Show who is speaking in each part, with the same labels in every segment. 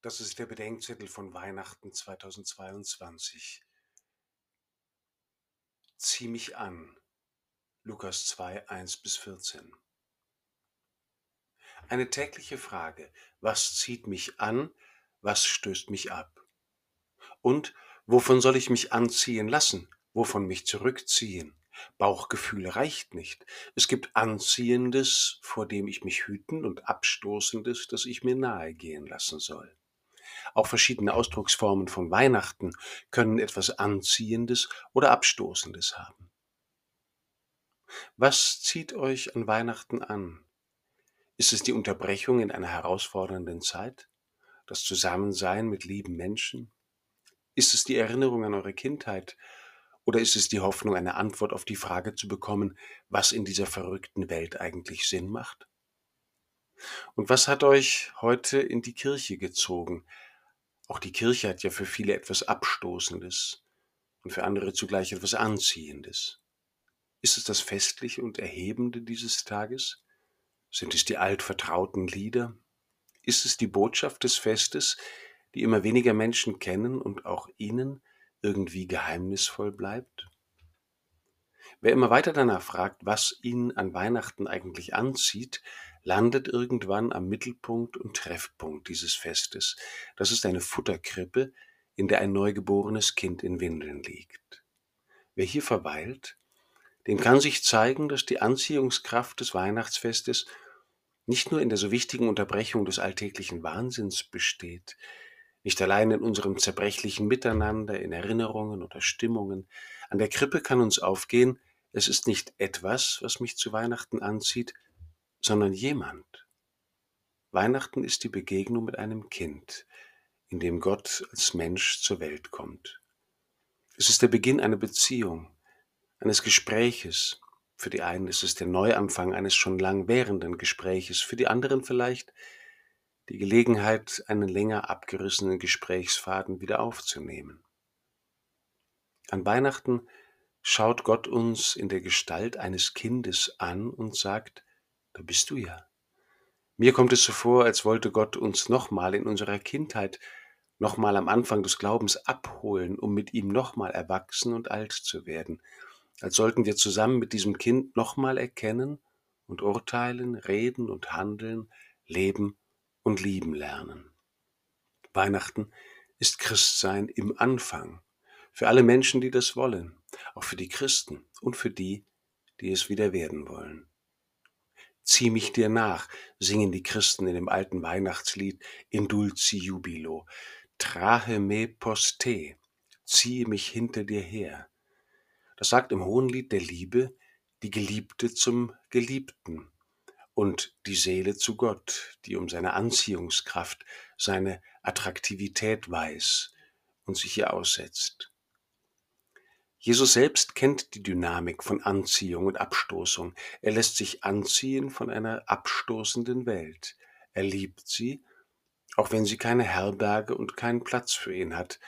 Speaker 1: Das ist der Bedenkzettel von Weihnachten 2022. Zieh mich an. Lukas 2, 1 bis 14. Eine tägliche Frage. Was zieht mich an? Was stößt mich ab? Und wovon soll ich mich anziehen lassen? Wovon mich zurückziehen? Bauchgefühl reicht nicht. Es gibt Anziehendes, vor dem ich mich hüten und Abstoßendes, das ich mir nahe gehen lassen soll. Auch verschiedene Ausdrucksformen von Weihnachten können etwas Anziehendes oder Abstoßendes haben. Was zieht euch an Weihnachten an? Ist es die Unterbrechung in einer herausfordernden Zeit? Das Zusammensein mit lieben Menschen? Ist es die Erinnerung an eure Kindheit? Oder ist es die Hoffnung, eine Antwort auf die Frage zu bekommen, was in dieser verrückten Welt eigentlich Sinn macht? Und was hat euch heute in die Kirche gezogen? Auch die Kirche hat ja für viele etwas Abstoßendes und für andere zugleich etwas Anziehendes. Ist es das Festliche und Erhebende dieses Tages? Sind es die altvertrauten Lieder? Ist es die Botschaft des Festes, die immer weniger Menschen kennen und auch ihnen irgendwie geheimnisvoll bleibt? Wer immer weiter danach fragt, was ihn an Weihnachten eigentlich anzieht, landet irgendwann am Mittelpunkt und Treffpunkt dieses Festes. Das ist eine Futterkrippe, in der ein neugeborenes Kind in Windeln liegt. Wer hier verweilt, dem kann sich zeigen, dass die Anziehungskraft des Weihnachtsfestes nicht nur in der so wichtigen Unterbrechung des alltäglichen Wahnsinns besteht, nicht allein in unserem zerbrechlichen Miteinander, in Erinnerungen oder Stimmungen. An der Krippe kann uns aufgehen, es ist nicht etwas, was mich zu Weihnachten anzieht, sondern jemand. Weihnachten ist die Begegnung mit einem Kind, in dem Gott als Mensch zur Welt kommt. Es ist der Beginn einer Beziehung, eines Gespräches. Für die einen ist es der Neuanfang eines schon lang währenden Gespräches, für die anderen vielleicht die Gelegenheit, einen länger abgerissenen Gesprächsfaden wieder aufzunehmen. An Weihnachten schaut Gott uns in der Gestalt eines Kindes an und sagt, da bist du ja. Mir kommt es so vor, als wollte Gott uns nochmal in unserer Kindheit, nochmal am Anfang des Glaubens abholen, um mit ihm nochmal erwachsen und alt zu werden, als sollten wir zusammen mit diesem Kind nochmal erkennen und urteilen, reden und handeln, leben und lieben lernen. Weihnachten ist Christsein im Anfang, für alle Menschen, die das wollen, auch für die Christen und für die, die es wieder werden wollen. Zieh mich dir nach, singen die Christen in dem alten Weihnachtslied in dulci jubilo. Trahe me poste, ziehe mich hinter dir her. Das sagt im Hohenlied der Liebe die Geliebte zum Geliebten und die Seele zu Gott, die um seine Anziehungskraft, seine Attraktivität weiß und sich ihr aussetzt. Jesus selbst kennt die Dynamik von Anziehung und Abstoßung. Er lässt sich anziehen von einer abstoßenden Welt. Er liebt sie, auch wenn sie keine Herberge und keinen Platz für ihn hat.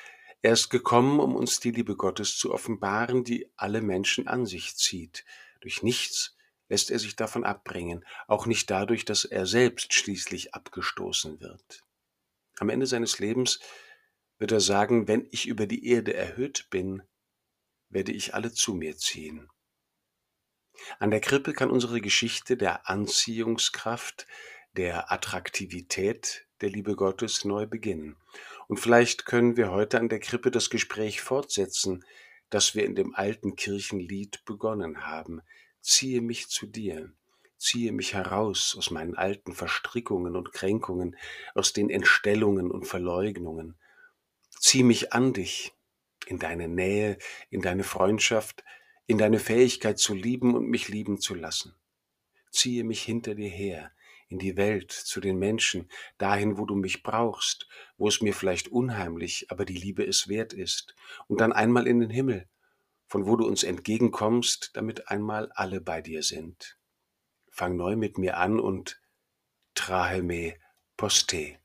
Speaker 1: Er ist gekommen, um uns die Liebe Gottes zu offenbaren, die alle Menschen an sich zieht. Durch nichts lässt er sich davon abbringen, auch nicht dadurch, dass er selbst schließlich abgestoßen wird. Am Ende seines Lebens wird er sagen, wenn ich über die Erde erhöht bin, werde ich alle zu mir ziehen. An der Krippe kann unsere Geschichte der Anziehungskraft, der Attraktivität der Liebe Gottes neu beginnen. Und vielleicht können wir heute an der Krippe das Gespräch fortsetzen, das wir in dem alten Kirchenlied begonnen haben. Ziehe mich zu dir, ziehe mich heraus aus meinen alten Verstrickungen und Kränkungen, aus den Entstellungen und Verleugnungen. Zieh mich an dich, in deine Nähe, in deine Freundschaft, in deine Fähigkeit zu lieben und mich lieben zu lassen. Ziehe mich hinter dir her, in die Welt, zu den Menschen, dahin, wo du mich brauchst, wo es mir vielleicht unheimlich, aber die Liebe es wert ist, und dann einmal in den Himmel, von wo du uns entgegenkommst, damit einmal alle bei dir sind. Fang neu mit mir an und trahe me poste.